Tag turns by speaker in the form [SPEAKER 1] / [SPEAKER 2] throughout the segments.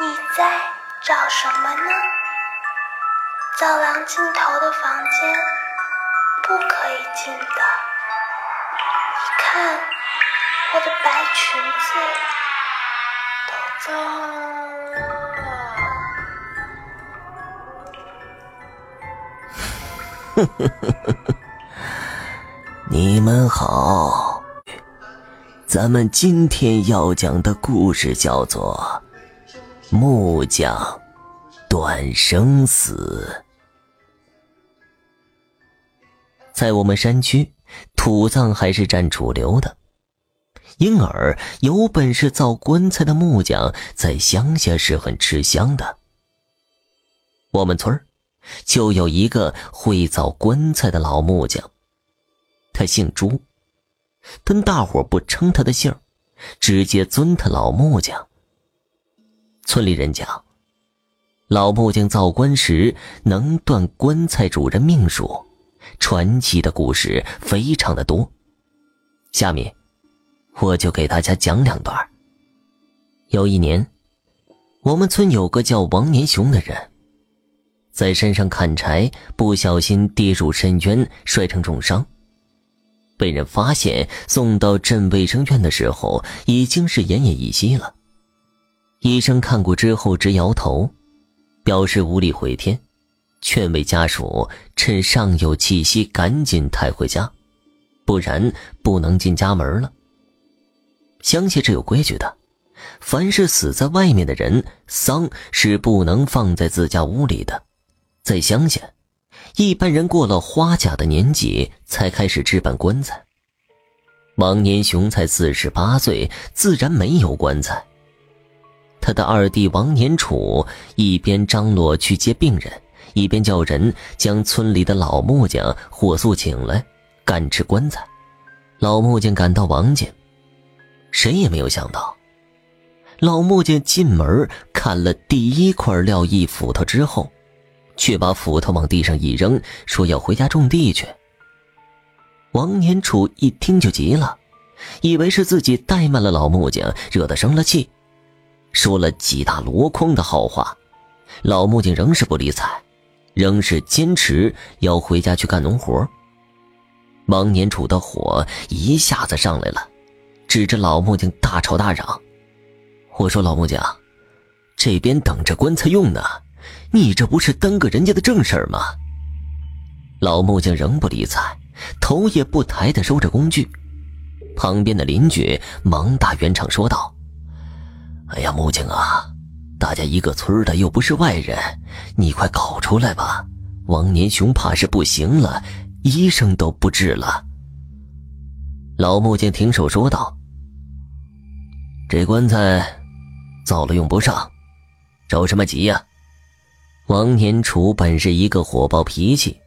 [SPEAKER 1] 你在找什么呢？走廊尽头的房间不可以进的。你看，我的白裙子都脏了。
[SPEAKER 2] 你们好。咱们今天要讲的故事叫做《木匠断生死》。在我们山区，土葬还是占主流的，因而有本事造棺材的木匠在乡下是很吃香的。我们村就有一个会造棺材的老木匠，他姓朱。但大伙不称他的姓直接尊他老木匠。村里人讲，老木匠造棺时能断棺材主人命数，传奇的故事非常的多。下面，我就给大家讲两段。有一年，我们村有个叫王年雄的人，在山上砍柴，不小心跌入深渊，摔成重伤。被人发现，送到镇卫生院的时候，已经是奄奄一息了。医生看过之后直摇头，表示无力回天，劝慰家属趁尚有气息赶紧抬回家，不然不能进家门了。乡下是有规矩的，凡是死在外面的人，丧是不能放在自家屋里的，在乡下。一般人过了花甲的年纪才开始置办棺材。王年雄才四十八岁，自然没有棺材。他的二弟王年楚一边张罗去接病人，一边叫人将村里的老木匠火速请来，干制棺材。老木匠赶到王家，谁也没有想到，老木匠进门看了第一块料一斧头之后。却把斧头往地上一扔，说要回家种地去。王年楚一听就急了，以为是自己怠慢了老木匠，惹得生了气，说了几大箩筐的好话。老木匠仍是不理睬，仍是坚持要回家去干农活。王年楚的火一下子上来了，指着老木匠大吵大嚷：“我说老木匠，这边等着棺材用呢。”你这不是耽搁人家的正事儿吗？老木匠仍不理睬，头也不抬的收着工具。旁边的邻居忙打圆场说道：“哎呀，木匠啊，大家一个村的，又不是外人，你快搞出来吧！王年雄怕是不行了，医生都不治了。”老木匠停手说道：“这棺材造了用不上，着什么急呀？”王年楚本是一个火爆脾气，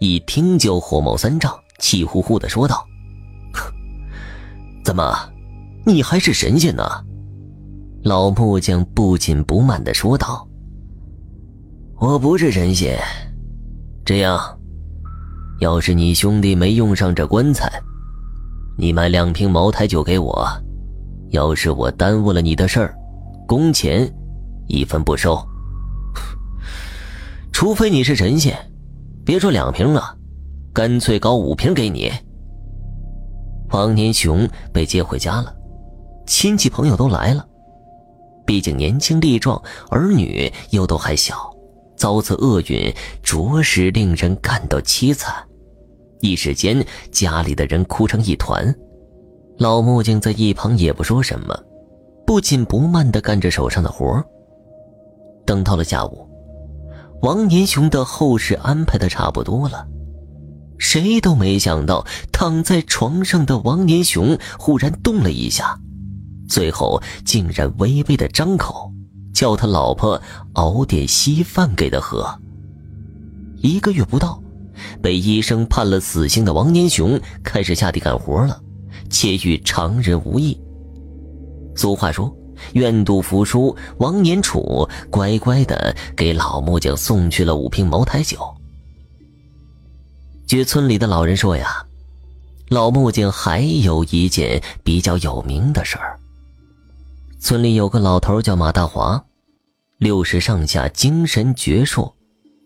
[SPEAKER 2] 一听就火冒三丈，气呼呼的说道：“怎么，你还是神仙呢？”老木匠不紧不慢的说道：“我不是神仙，这样，要是你兄弟没用上这棺材，你买两瓶茅台酒给我，要是我耽误了你的事儿，工钱一分不收。”除非你是神仙，别说两瓶了，干脆搞五瓶给你。王年雄被接回家了，亲戚朋友都来了。毕竟年轻力壮，儿女又都还小，遭此厄运，着实令人感到凄惨。一时间，家里的人哭成一团。老木匠在一旁也不说什么，不紧不慢地干着手上的活等到了下午。王年雄的后事安排的差不多了，谁都没想到躺在床上的王年雄忽然动了一下，最后竟然微微的张口，叫他老婆熬点稀饭给他喝。一个月不到，被医生判了死刑的王年雄开始下地干活了，且与常人无异。俗话说。愿赌服输，王年楚乖乖的给老木匠送去了五瓶茅台酒。据村里的老人说呀，老木匠还有一件比较有名的事儿。村里有个老头叫马大华，六十上下，精神矍铄，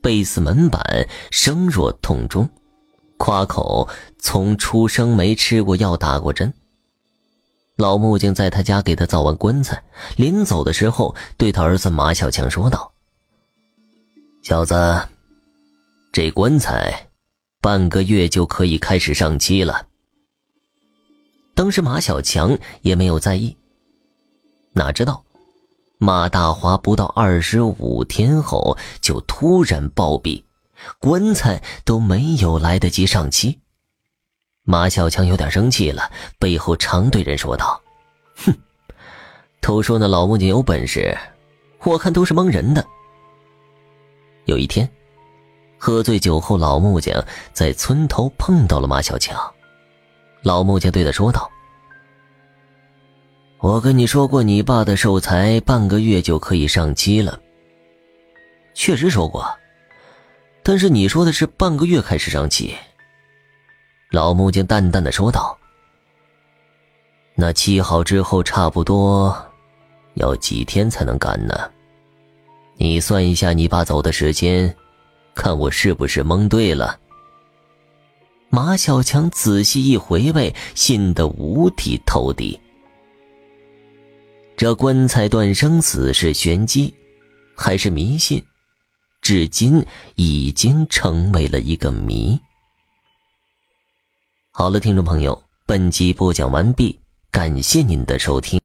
[SPEAKER 2] 背似门板，声若铜钟，夸口从出生没吃过药，打过针。老木匠在他家给他造完棺材，临走的时候，对他儿子马小强说道：“小子，这棺材半个月就可以开始上漆了。”当时马小强也没有在意，哪知道马大华不到二十五天后就突然暴毙，棺材都没有来得及上漆。马小强有点生气了，背后常对人说道：“哼，都说那老木匠有本事，我看都是蒙人的。”有一天，喝醉酒后，老木匠在村头碰到了马小强。老木匠对他说道：“我跟你说过，你爸的寿材半个月就可以上漆了。确实说过，但是你说的是半个月开始上漆。”老木匠淡淡的说道：“那漆好之后，差不多要几天才能干呢？你算一下你爸走的时间，看我是不是蒙对了？”马小强仔细一回味，信得五体投地。这棺材断生死是玄机，还是迷信？至今已经成为了一个谜。好了，听众朋友，本集播讲完毕，感谢您的收听。